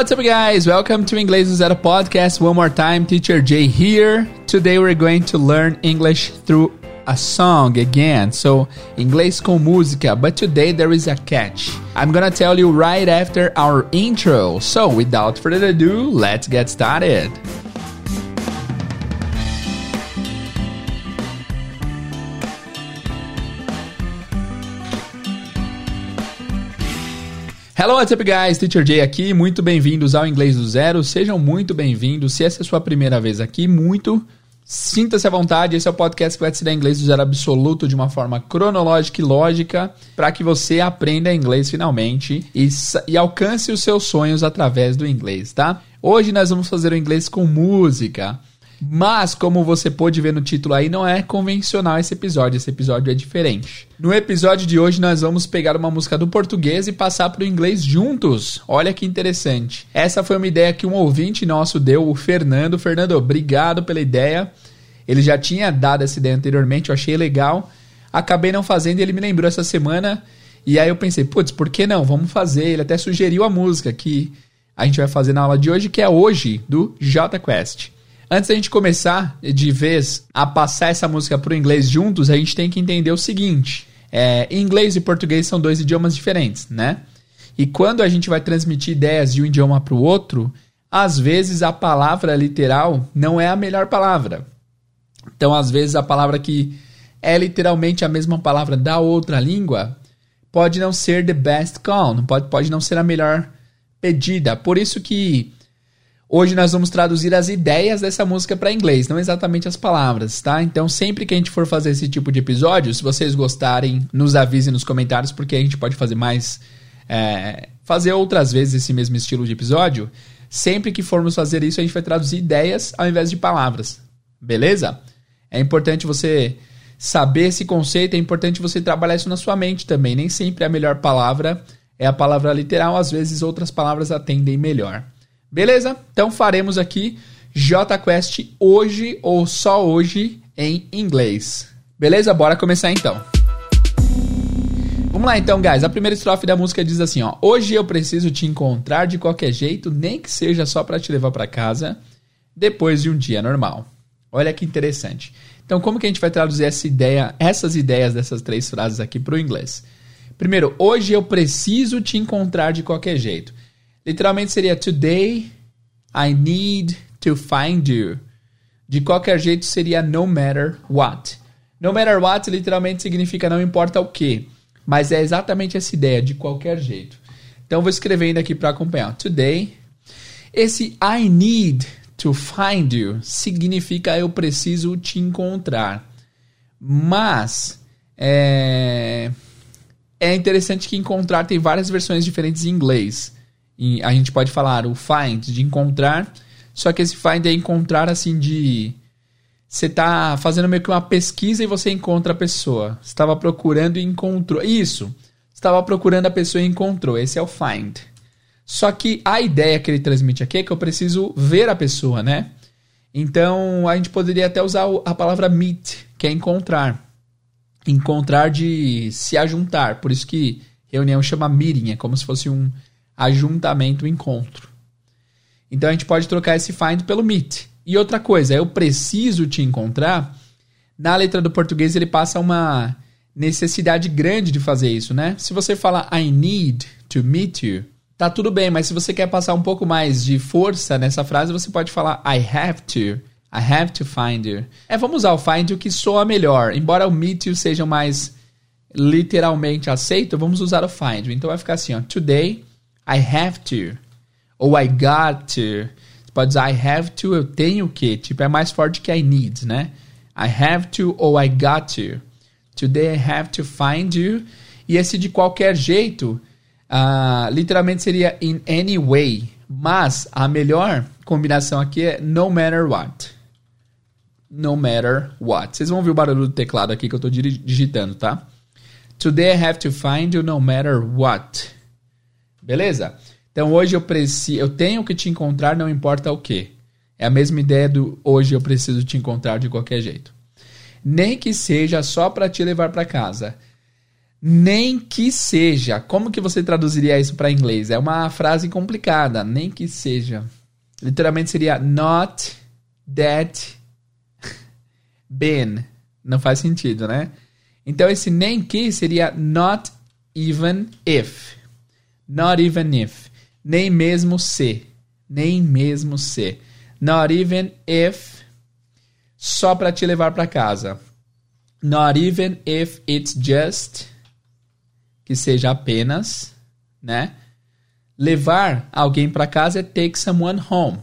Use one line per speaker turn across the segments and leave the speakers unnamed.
what's up, guys? Welcome to Inglês do Zero podcast. One more time, Teacher Jay here. Today we're going to learn English through a song again. So, inglês com música, but today there is a catch. I'm gonna tell you right after our intro. So, without further ado, let's get started. Hello, what's up, guys? Teacher Jay aqui. Muito bem-vindos ao Inglês do Zero. Sejam muito bem-vindos. Se essa é a sua primeira vez aqui, muito sinta-se à vontade. Esse é o podcast que vai te ensinar inglês do zero absoluto de uma forma cronológica e lógica para que você aprenda inglês finalmente e, e alcance os seus sonhos através do inglês, tá? Hoje nós vamos fazer o inglês com música. Mas, como você pôde ver no título aí, não é convencional esse episódio. Esse episódio é diferente. No episódio de hoje, nós vamos pegar uma música do português e passar para o inglês juntos. Olha que interessante. Essa foi uma ideia que um ouvinte nosso deu, o Fernando. Fernando, obrigado pela ideia. Ele já tinha dado essa ideia anteriormente, eu achei legal. Acabei não fazendo e ele me lembrou essa semana. E aí eu pensei, putz, por que não? Vamos fazer. Ele até sugeriu a música que a gente vai fazer na aula de hoje, que é hoje, do J Quest. Antes da gente começar de vez a passar essa música para o inglês juntos, a gente tem que entender o seguinte: é, inglês e português são dois idiomas diferentes, né? E quando a gente vai transmitir ideias de um idioma para o outro, às vezes a palavra literal não é a melhor palavra. Então, às vezes a palavra que é literalmente a mesma palavra da outra língua pode não ser the best call, pode, pode não ser a melhor pedida. Por isso que Hoje nós vamos traduzir as ideias dessa música para inglês, não exatamente as palavras, tá? Então, sempre que a gente for fazer esse tipo de episódio, se vocês gostarem, nos avisem nos comentários, porque a gente pode fazer mais. É, fazer outras vezes esse mesmo estilo de episódio. Sempre que formos fazer isso, a gente vai traduzir ideias ao invés de palavras, beleza? É importante você saber esse conceito, é importante você trabalhar isso na sua mente também. Nem sempre a melhor palavra é a palavra literal, às vezes outras palavras atendem melhor. Beleza? Então faremos aqui JQuest hoje ou só hoje em inglês. Beleza? Bora começar então. Vamos lá então, guys. A primeira estrofe da música diz assim, ó: Hoje eu preciso te encontrar de qualquer jeito, nem que seja só para te levar para casa depois de um dia normal. Olha que interessante. Então, como que a gente vai traduzir essa ideia, essas ideias dessas três frases aqui para o inglês? Primeiro, hoje eu preciso te encontrar de qualquer jeito. Literalmente seria Today I need to find you. De qualquer jeito seria no matter what. No matter what literalmente significa não importa o que. Mas é exatamente essa ideia, de qualquer jeito. Então vou escrevendo aqui para acompanhar. Today. Esse I need to find you significa eu preciso te encontrar. Mas é, é interessante que encontrar tem várias versões diferentes em inglês a gente pode falar o find, de encontrar, só que esse find é encontrar assim de. Você está fazendo meio que uma pesquisa e você encontra a pessoa. Estava procurando e encontrou. Isso. Estava procurando a pessoa e encontrou. Esse é o find. Só que a ideia que ele transmite aqui é que eu preciso ver a pessoa, né? Então a gente poderia até usar a palavra meet, que é encontrar. Encontrar de se ajuntar. Por isso que reunião chama meeting, é como se fosse um ajuntamento, encontro. Então a gente pode trocar esse find pelo meet. E outra coisa, eu preciso te encontrar. Na letra do português ele passa uma necessidade grande de fazer isso, né? Se você fala I need to meet you, tá tudo bem, mas se você quer passar um pouco mais de força nessa frase, você pode falar I have to. I have to find you. É, vamos usar o find you que soa melhor. Embora o meet you seja mais literalmente aceito, vamos usar o find you. Então vai ficar assim, ó. Today I have to. Ou I got to. Você pode dizer I have to, eu tenho que. Tipo, é mais forte que I need, né? I have to ou I got to. Today I have to find you. E esse de qualquer jeito, uh, literalmente seria in any way. Mas a melhor combinação aqui é no matter what. No matter what. Vocês vão ouvir o barulho do teclado aqui que eu estou digitando, tá? Today I have to find you no matter what. Beleza? Então hoje eu preciso, eu tenho que te encontrar, não importa o que. É a mesma ideia do hoje eu preciso te encontrar de qualquer jeito. Nem que seja só para te levar para casa. Nem que seja. Como que você traduziria isso para inglês? É uma frase complicada. Nem que seja. Literalmente seria not that been. Não faz sentido, né? Então esse nem que seria not even if. Not even if. Nem mesmo se. Nem mesmo se. Not even if. Só para te levar para casa. Not even if it's just que seja apenas, né? Levar alguém para casa é take someone home.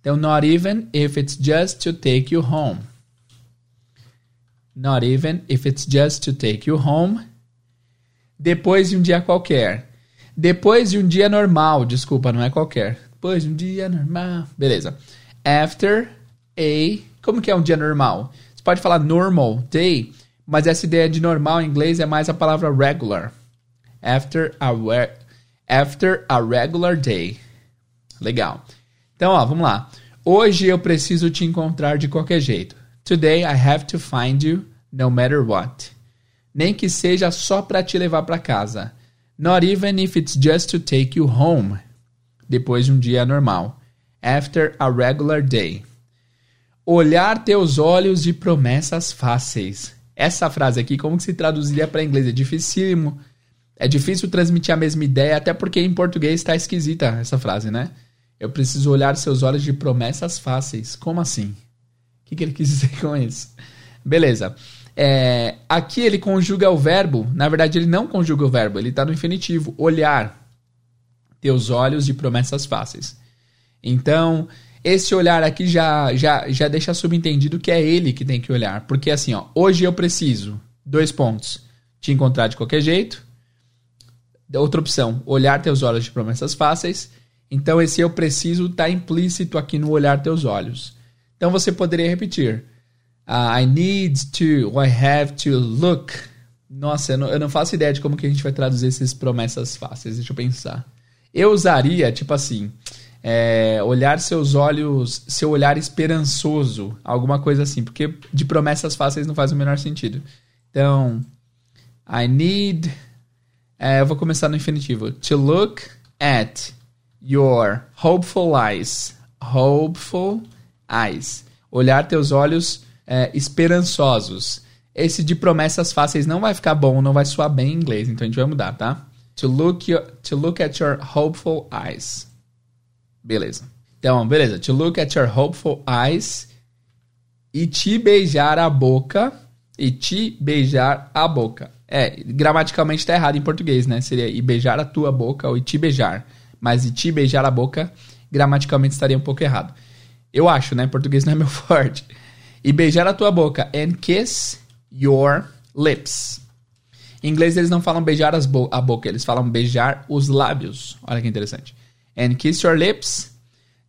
Então, not even if it's just to take you home. Not even if it's just to take you home. Depois de um dia qualquer. Depois de um dia normal, desculpa, não é qualquer. Depois de um dia normal. Beleza. After a. Como que é um dia normal? Você pode falar normal day, mas essa ideia de normal em inglês é mais a palavra regular after a, after a regular day. Legal. Então, ó, vamos lá. Hoje eu preciso te encontrar de qualquer jeito. Today I have to find you no matter what. Nem que seja só para te levar para casa. Not even if it's just to take you home. Depois de um dia normal. After a regular day. Olhar teus olhos de promessas fáceis. Essa frase aqui, como que se traduziria para inglês? É dificílimo é difícil transmitir a mesma ideia, até porque em português está esquisita essa frase, né? Eu preciso olhar seus olhos de promessas fáceis. Como assim? O que, que ele quis dizer com isso? Beleza. É, aqui ele conjuga o verbo. Na verdade, ele não conjuga o verbo, ele está no infinitivo. Olhar. Teus olhos de promessas fáceis. Então, esse olhar aqui já, já, já deixa subentendido que é ele que tem que olhar. Porque assim, ó, hoje eu preciso, dois pontos, te encontrar de qualquer jeito Outra opção, olhar teus olhos de promessas fáceis. Então, esse eu preciso está implícito aqui no olhar teus olhos. Então, você poderia repetir. Uh, I need to, I have to look. Nossa, eu não, eu não, faço ideia de como que a gente vai traduzir essas promessas fáceis. Deixa eu pensar. Eu usaria, tipo assim, é, olhar seus olhos, seu olhar esperançoso, alguma coisa assim, porque de promessas fáceis não faz o menor sentido. Então, I need é, eu vou começar no infinitivo. To look at your hopeful eyes. Hopeful eyes. Olhar teus olhos é, esperançosos. Esse de promessas fáceis não vai ficar bom, não vai soar bem em inglês, então a gente vai mudar, tá? To look, your, to look at your hopeful eyes. Beleza. Então, beleza. To look at your hopeful eyes e te beijar a boca. E te beijar a boca. É, gramaticalmente tá errado em português, né? Seria e beijar a tua boca ou e te beijar. Mas e te beijar a boca, gramaticalmente estaria um pouco errado. Eu acho, né? Português não é meu forte. E beijar a tua boca. And kiss your lips. Em inglês eles não falam beijar bo a boca, eles falam beijar os lábios. Olha que interessante. And kiss your lips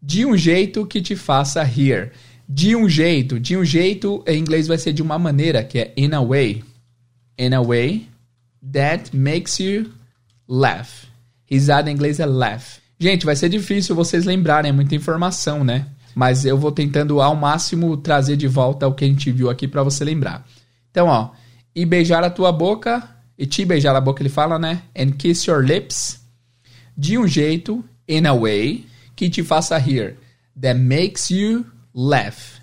de um jeito que te faça rir. De um jeito. De um jeito, em inglês vai ser de uma maneira, que é in a way in a way that makes you laugh. Risada em inglês é laugh. Gente, vai ser difícil vocês lembrarem, é muita informação, né? Mas eu vou tentando ao máximo trazer de volta o que a gente viu aqui para você lembrar. Então, ó, e beijar a tua boca, e te beijar a boca ele fala, né? And kiss your lips de um jeito, in a way, que te faça rir. That makes you laugh.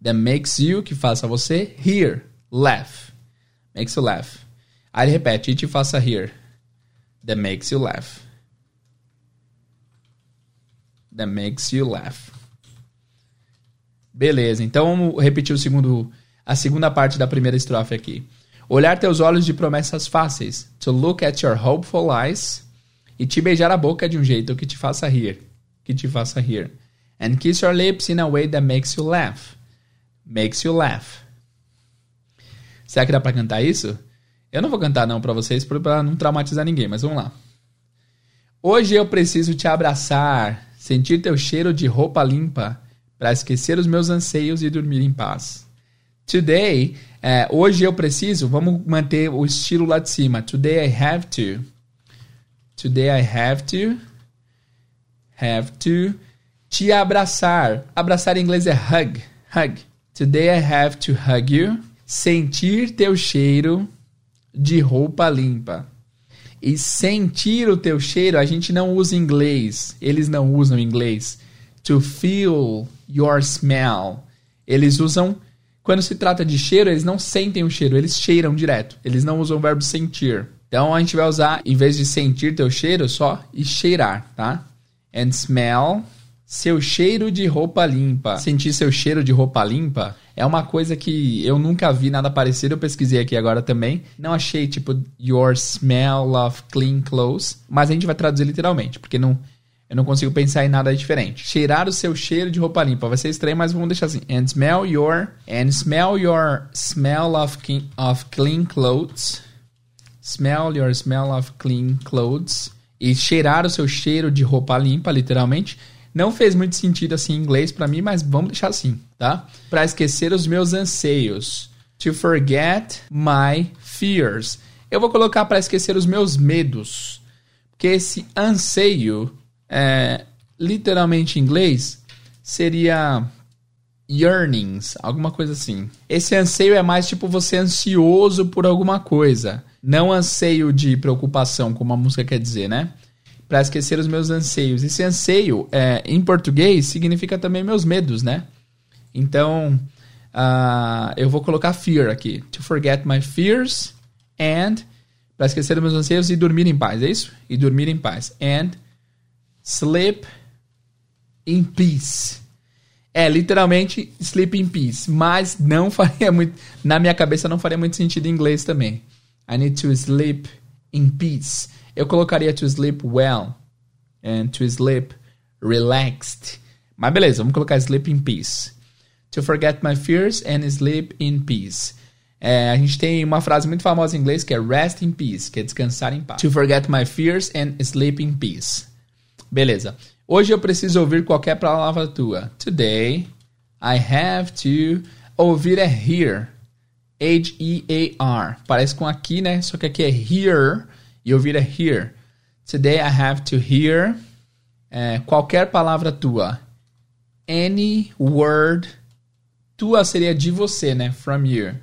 That makes you, que faça você rir. Laugh. Makes you laugh. Aí ele repete, e te faça rir. That makes you laugh. That makes you laugh. Beleza, então vamos repetir o segundo, a segunda parte da primeira estrofe aqui. Olhar teus olhos de promessas fáceis. To look at your hopeful eyes. E te beijar a boca de um jeito que te faça rir. Que te faça rir. And kiss your lips in a way that makes you laugh. Makes you laugh. Será que dá pra cantar isso? Eu não vou cantar não pra vocês pra não traumatizar ninguém, mas vamos lá. Hoje eu preciso te abraçar, sentir teu cheiro de roupa limpa, para esquecer os meus anseios e dormir em paz. Today, é, hoje eu preciso, vamos manter o estilo lá de cima. Today I have to. Today I have to. Have to. Te abraçar. Abraçar em inglês é hug. Hug. Today I have to hug you sentir teu cheiro de roupa limpa. E sentir o teu cheiro, a gente não usa inglês. Eles não usam inglês. To feel your smell. Eles usam. Quando se trata de cheiro, eles não sentem o cheiro, eles cheiram direto. Eles não usam o verbo sentir. Então a gente vai usar, em vez de sentir teu cheiro, só e cheirar, tá? And smell seu cheiro de roupa limpa. Sentir seu cheiro de roupa limpa é uma coisa que eu nunca vi nada parecido. Eu pesquisei aqui agora também. Não achei tipo your smell of clean clothes, mas a gente vai traduzir literalmente, porque não eu não consigo pensar em nada diferente. Cheirar o seu cheiro de roupa limpa. Vai ser estranho, mas vamos deixar assim. And smell your and smell your smell of, clean, of clean clothes. Smell your smell of clean clothes. E cheirar o seu cheiro de roupa limpa, literalmente. Não fez muito sentido assim em inglês para mim, mas vamos deixar assim, tá? Para esquecer os meus anseios. To forget my fears. Eu vou colocar para esquecer os meus medos. Porque esse anseio, é, literalmente em inglês, seria yearnings, alguma coisa assim. Esse anseio é mais tipo você ansioso por alguma coisa. Não anseio de preocupação, como a música quer dizer, né? para esquecer os meus anseios. Esse anseio, é, em português, significa também meus medos, né? Então, uh, eu vou colocar fear aqui. To forget my fears and para esquecer os meus anseios e dormir em paz, é isso? E dormir em paz. And sleep in peace. É, literalmente sleep in peace, mas não faria muito, na minha cabeça não faria muito sentido em inglês também. I need to sleep in peace. Eu colocaria to sleep well and to sleep relaxed. Mas beleza, vamos colocar sleep in peace. To forget my fears and sleep in peace. É, a gente tem uma frase muito famosa em inglês que é rest in peace, que é descansar em paz. To forget my fears and sleep in peace. Beleza. Hoje eu preciso ouvir qualquer palavra tua. Today I have to ouvir é hear. H-E-A-R. Parece com aqui, né? Só que aqui é hear e ouvir é hear. Today I have to hear é, qualquer palavra tua. Any word. Tua seria de você, né? From you.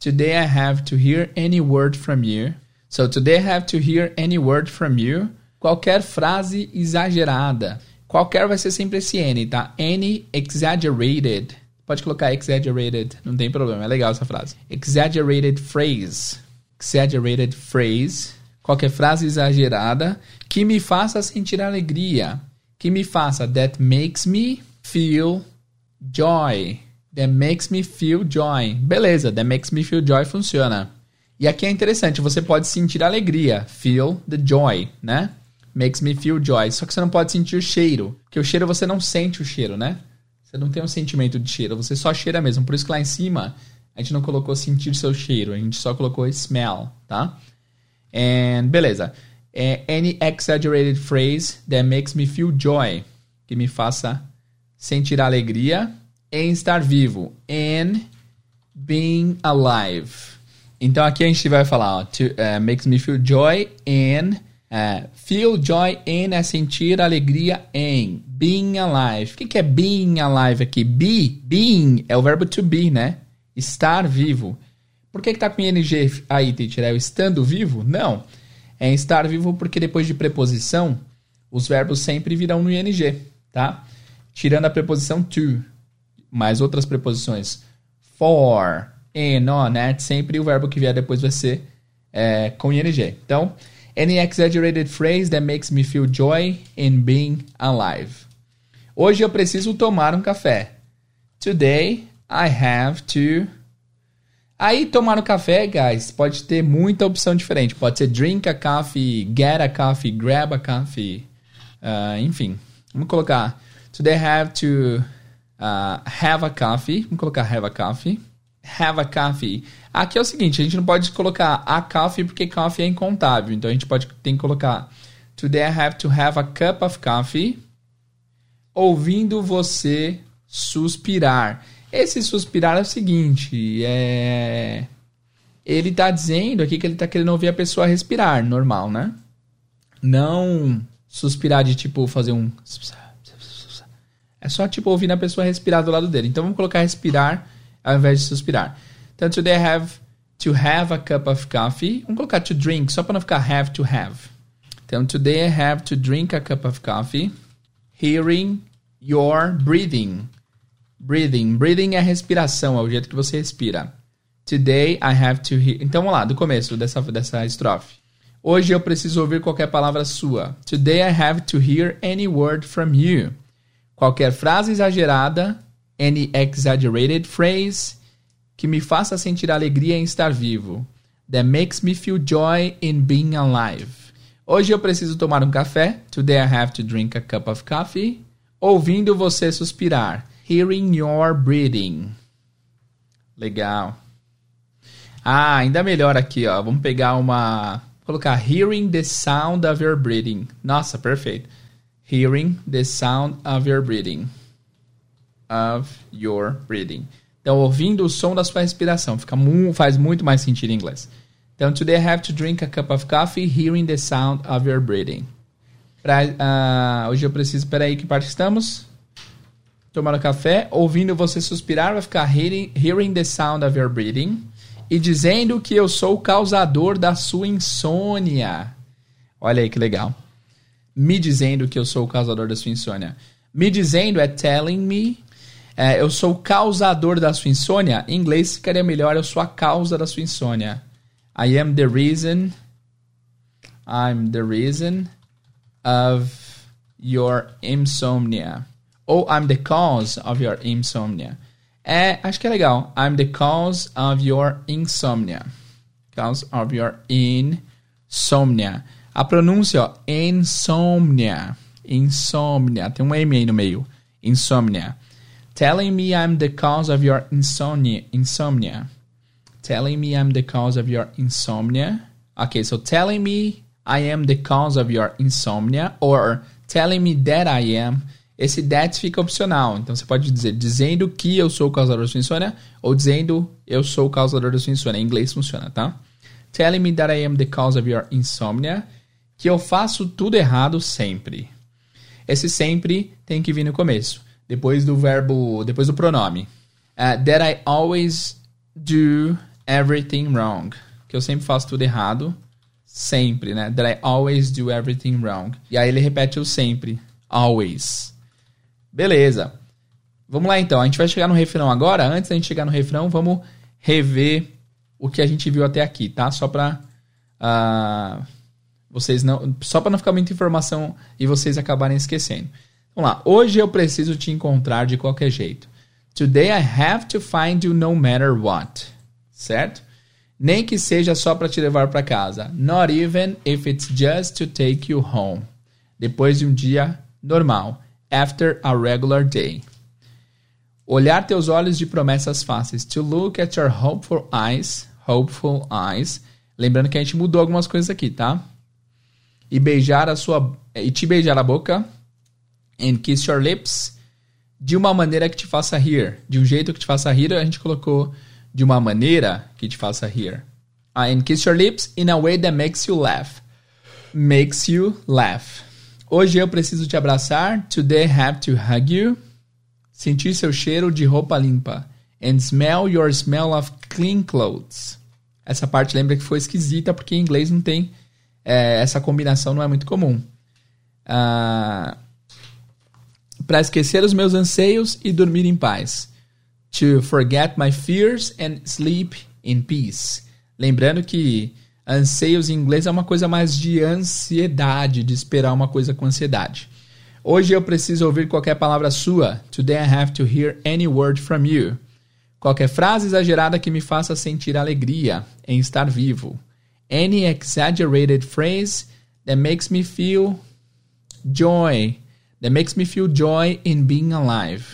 Today I have to hear any word from you. So today I have to hear any word from you. Qualquer frase exagerada. Qualquer vai ser sempre esse N, tá? Any exaggerated. Pode colocar exaggerated, não tem problema, é legal essa frase. Exaggerated phrase. Exaggerated phrase qualquer frase exagerada que me faça sentir alegria, que me faça that makes me feel joy. That makes me feel joy. Beleza, that makes me feel joy funciona. E aqui é interessante, você pode sentir alegria, feel the joy, né? Makes me feel joy. Só que você não pode sentir cheiro, porque o cheiro você não sente o cheiro, né? Você não tem um sentimento de cheiro, você só cheira mesmo. Por isso que lá em cima a gente não colocou sentir seu cheiro, a gente só colocou smell, tá? And beleza. É, any exaggerated phrase that makes me feel joy. Que me faça sentir alegria em estar vivo. And being alive. Então aqui a gente vai falar, ó, to, uh, makes me feel joy and uh, feel joy in é sentir alegria em being alive. O que, que é being alive aqui? Be, being é o verbo to be, né? Estar vivo. Por que, que tá com ing aí, teacher? É o estando vivo? Não. É estar vivo porque depois de preposição, os verbos sempre virão no ing, tá? Tirando a preposição to, mais outras preposições. For, in, on, at, sempre o verbo que vier depois vai ser é, com ing. Então, any exaggerated phrase that makes me feel joy in being alive. Hoje eu preciso tomar um café. Today I have to Aí tomar no café, guys, pode ter muita opção diferente. Pode ser drink a coffee, get a coffee, grab a coffee, uh, enfim. Vamos colocar today have to uh, have a coffee. Vamos colocar have a coffee. Have a coffee. Aqui é o seguinte, a gente não pode colocar a coffee porque coffee é incontável. Então a gente pode tem que colocar today I have to have a cup of coffee. Ouvindo você suspirar. Esse suspirar é o seguinte, é... Ele tá dizendo aqui que ele tá querendo ouvir a pessoa respirar, normal, né? Não suspirar de tipo fazer um... É só tipo ouvir a pessoa respirar do lado dele. Então vamos colocar respirar ao invés de suspirar. Então, today I have to have a cup of coffee. Vamos colocar to drink, só para não ficar have to have. Então, today I have to drink a cup of coffee. Hearing your breathing. Breathing. Breathing é respiração, é o jeito que você respira. Today I have to hear. Então vamos lá, do começo dessa, dessa estrofe. Hoje eu preciso ouvir qualquer palavra sua. Today I have to hear any word from you. Qualquer frase exagerada, any exaggerated phrase, que me faça sentir alegria em estar vivo. That makes me feel joy in being alive. Hoje eu preciso tomar um café. Today I have to drink a cup of coffee. Ouvindo você suspirar. Hearing your breathing. Legal. Ah, ainda melhor aqui, ó. Vamos pegar uma. Colocar hearing the sound of your breathing. Nossa, perfeito. Hearing the sound of your breathing. Of your breathing. Então, ouvindo o som da sua respiração. Fica mu faz muito mais sentido em inglês. Então, today I have to drink a cup of coffee, hearing the sound of your breathing. Pra, uh, hoje eu preciso. Peraí, que parte estamos? Tomar um café, ouvindo você suspirar, vai ficar hearing, hearing the sound of your breathing e dizendo que eu sou o causador da sua insônia. Olha aí que legal. Me dizendo que eu sou o causador da sua insônia. Me dizendo é telling me. É, eu sou o causador da sua insônia. Em inglês ficaria melhor, eu sou a causa da sua insônia. I am the reason. I'm the reason of your insomnia. Ou I'm the cause of your insomnia. É, acho que é legal. I'm the cause of your insomnia. Cause of your insomnia. A pronúncia, ó, insomnia. Insomnia. Tem um M aí no meio. Insomnia. Telling me I'm the cause of your insomnia. Insomnia. Telling me I'm the cause of your insomnia. Okay, so telling me I am the cause of your insomnia or telling me that I am esse that fica opcional. Então você pode dizer dizendo que eu sou o causador da sua insônia ou dizendo eu sou o causador da sua insônia. Em inglês funciona, tá? Telling me that I am the cause of your insomnia. Que eu faço tudo errado sempre. Esse sempre tem que vir no começo, depois do verbo, depois do pronome. Uh, that I always do everything wrong. Que eu sempre faço tudo errado. Sempre, né? That I always do everything wrong. E aí ele repete o sempre. Always. Beleza. Vamos lá então. A gente vai chegar no refrão agora. Antes da gente chegar no refrão, vamos rever o que a gente viu até aqui, tá? Só para uh, vocês não, só para não ficar muita informação e vocês acabarem esquecendo. Vamos lá. Hoje eu preciso te encontrar de qualquer jeito. Today I have to find you no matter what. Certo? Nem que seja só para te levar para casa. Not even if it's just to take you home. Depois de um dia normal after a regular day. Olhar teus olhos de promessas fáceis. To look at your hopeful eyes. Hopeful eyes. Lembrando que a gente mudou algumas coisas aqui, tá? E beijar a sua. E te beijar a boca. And kiss your lips. De uma maneira que te faça rir. De um jeito que te faça rir, a gente colocou de uma maneira que te faça rir. Uh, and kiss your lips in a way that makes you laugh. Makes you laugh. Hoje eu preciso te abraçar. Today I have to hug you. Sentir seu cheiro de roupa limpa. And smell your smell of clean clothes. Essa parte lembra que foi esquisita porque em inglês não tem. É, essa combinação não é muito comum. Uh, ah, Para esquecer os meus anseios e dormir em paz. To forget my fears and sleep in peace. Lembrando que Anseios em inglês é uma coisa mais de ansiedade, de esperar uma coisa com ansiedade. Hoje eu preciso ouvir qualquer palavra sua. Today I have to hear any word from you. Qualquer frase exagerada que me faça sentir alegria em estar vivo. Any exaggerated phrase that makes me feel joy. That makes me feel joy in being alive.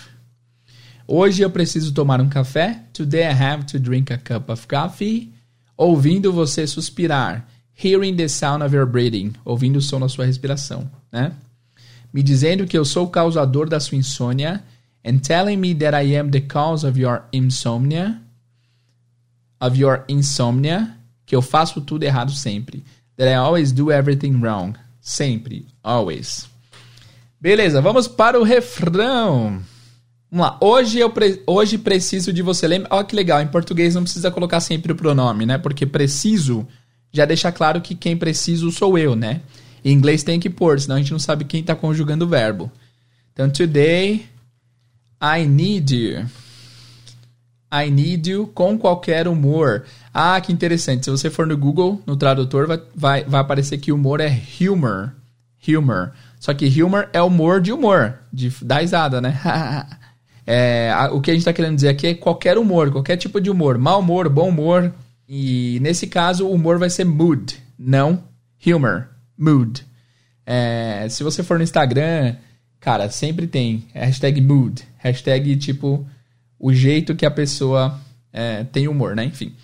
Hoje eu preciso tomar um café. Today I have to drink a cup of coffee. Ouvindo você suspirar, hearing the sound of your breathing, ouvindo o som da sua respiração, né? Me dizendo que eu sou o causador da sua insônia, and telling me that I am the cause of your insomnia, of your insomnia, que eu faço tudo errado sempre, that I always do everything wrong, sempre, always. Beleza, vamos para o refrão. Vamos lá. Hoje eu pre... hoje preciso de você. Olha que legal. Em português não precisa colocar sempre o pronome, né? Porque preciso já deixa claro que quem preciso sou eu, né? Em inglês tem que pôr, senão a gente não sabe quem está conjugando o verbo. Então, today I need you. I need you com qualquer humor. Ah, que interessante. Se você for no Google, no tradutor, vai, vai, vai aparecer que humor é humor. Humor. Só que humor é humor de humor, de dar risada, né? é, o que a gente está querendo dizer aqui é qualquer humor, qualquer tipo de humor. Mau humor, bom humor. E nesse caso, o humor vai ser mood, não humor. Mood. É, se você for no Instagram, cara, sempre tem hashtag mood. Hashtag tipo o jeito que a pessoa é, tem humor, né? Enfim.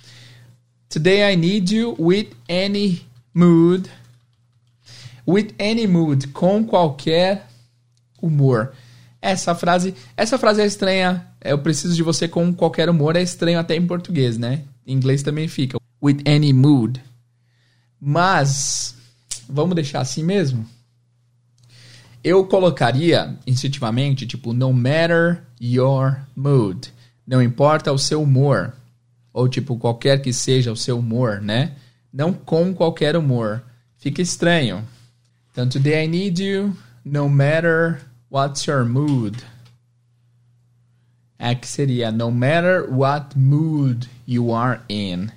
Today I need you with any mood. With any mood. Com qualquer humor. Essa frase, essa frase é estranha. Eu preciso de você com qualquer humor. É estranho até em português, né? Em inglês também fica. With any mood. Mas, vamos deixar assim mesmo? Eu colocaria instintivamente, tipo, no matter your mood. Não importa o seu humor. Ou, tipo, qualquer que seja o seu humor, né? Não com qualquer humor. Fica estranho. Então, today I need you, no matter what's your mood. É que seria no matter what mood you are in.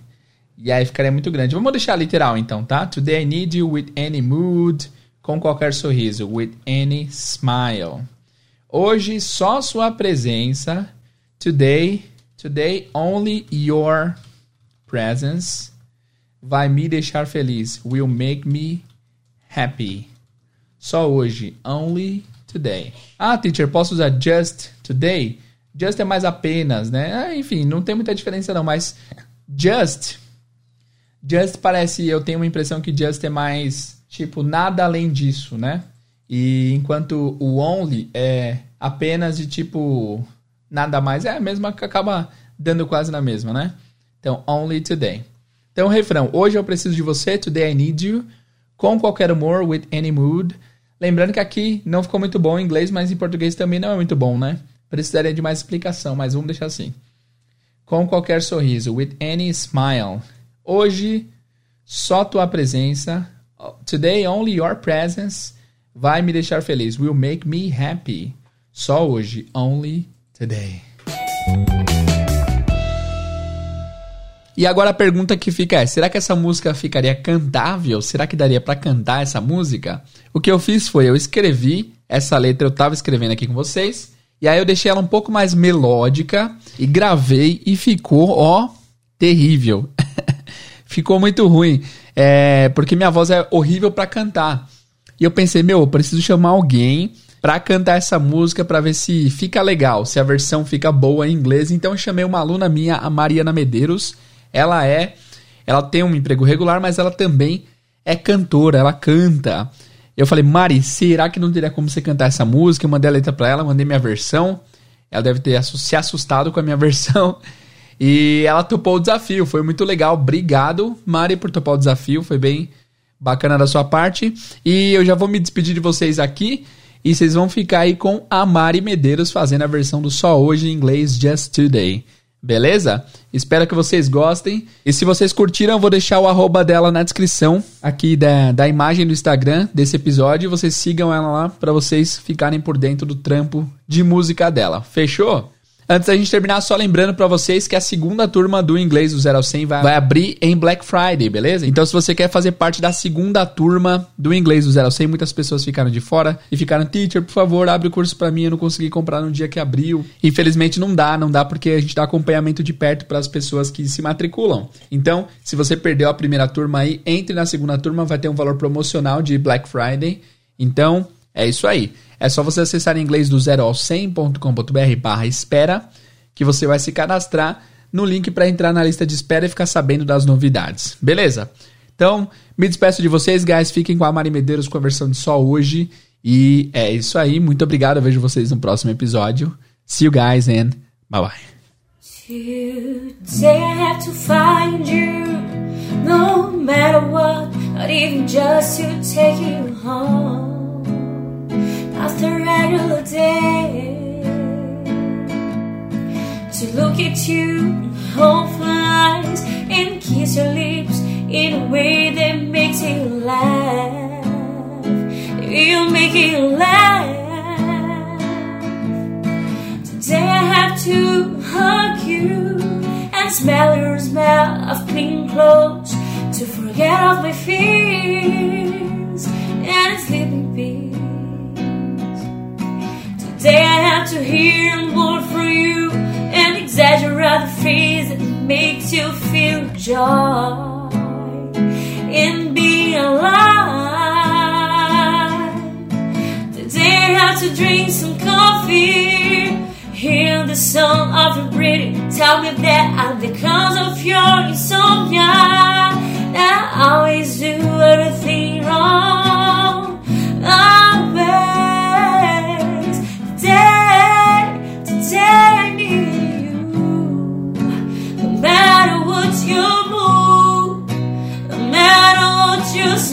E aí ficaria muito grande. Vamos deixar literal então, tá? Today I need you with any mood com qualquer sorriso, with any smile. Hoje só sua presença. Today, today only your presence vai me deixar feliz. Will make me happy. Só hoje, only today. Ah, teacher, posso usar just today? Just é mais apenas, né? Ah, enfim, não tem muita diferença não, mas just just parece, eu tenho uma impressão que just é mais tipo, nada além disso, né? E enquanto o only é apenas de tipo, nada mais, é a mesma que acaba dando quase na mesma, né? Então, only today. Então, refrão, hoje eu preciso de você, today I need you, com qualquer humor, with any mood. Lembrando que aqui não ficou muito bom em inglês, mas em português também não é muito bom, né? Precisaria de mais explicação, mas vamos deixar assim. Com qualquer sorriso, with any smile. Hoje, só tua presença Today only your presence vai me deixar feliz. Will make me happy. Só hoje. Only today. E agora a pergunta que fica é: será que essa música ficaria cantável? Será que daria para cantar essa música? O que eu fiz foi eu escrevi essa letra, eu tava escrevendo aqui com vocês, e aí eu deixei ela um pouco mais melódica e gravei e ficou, ó, terrível. ficou muito ruim. É, porque minha voz é horrível para cantar. E eu pensei, meu, eu preciso chamar alguém para cantar essa música para ver se fica legal, se a versão fica boa em inglês. Então eu chamei uma aluna minha, a Mariana Medeiros. Ela é, ela tem um emprego regular, mas ela também é cantora, ela canta. Eu falei, Mari, será que não teria como você cantar essa música? Eu mandei a letra para ela, mandei minha versão. Ela deve ter se assustado com a minha versão. E ela topou o desafio, foi muito legal. Obrigado, Mari, por topar o desafio, foi bem bacana da sua parte. E eu já vou me despedir de vocês aqui. E vocês vão ficar aí com a Mari Medeiros fazendo a versão do Só Hoje em inglês Just Today. Beleza? Espero que vocês gostem. E se vocês curtiram, eu vou deixar o arroba dela na descrição aqui da, da imagem do Instagram desse episódio. Vocês sigam ela lá para vocês ficarem por dentro do trampo de música dela. Fechou? Antes da gente terminar, só lembrando para vocês que a segunda turma do Inglês do 0 ao 100 vai, vai, abrir em Black Friday, beleza? Então, se você quer fazer parte da segunda turma do Inglês do 0 ao 100, muitas pessoas ficaram de fora e ficaram, teacher, por favor, abre o curso para mim, eu não consegui comprar no dia que abriu. Infelizmente, não dá, não dá porque a gente dá acompanhamento de perto para as pessoas que se matriculam. Então, se você perdeu a primeira turma aí, entre na segunda turma, vai ter um valor promocional de Black Friday. Então, é isso aí. É só você acessar em inglês do 0 ao 100.com.br barra espera que você vai se cadastrar no link para entrar na lista de espera e ficar sabendo das novidades. Beleza? Então, me despeço de vocês, guys. Fiquem com a Mari Medeiros de só hoje. E é isso aí. Muito obrigado. Eu vejo vocês no próximo episódio. See you guys and bye bye. No matter what Not even just to take you home
to you hopeful eyes and kiss your lips in a way that makes you laugh. You make it laugh. Today I have to hug you and smell your smell of clean clothes to forget all my fears and sleep in peace. Today I have to hear a word for you and exaggerate the freeze that makes you feel joy in being alive. Today I have to drink some coffee, hear the song of your breathing, tell me that I'm the cause of your insomnia. I always do everything wrong. You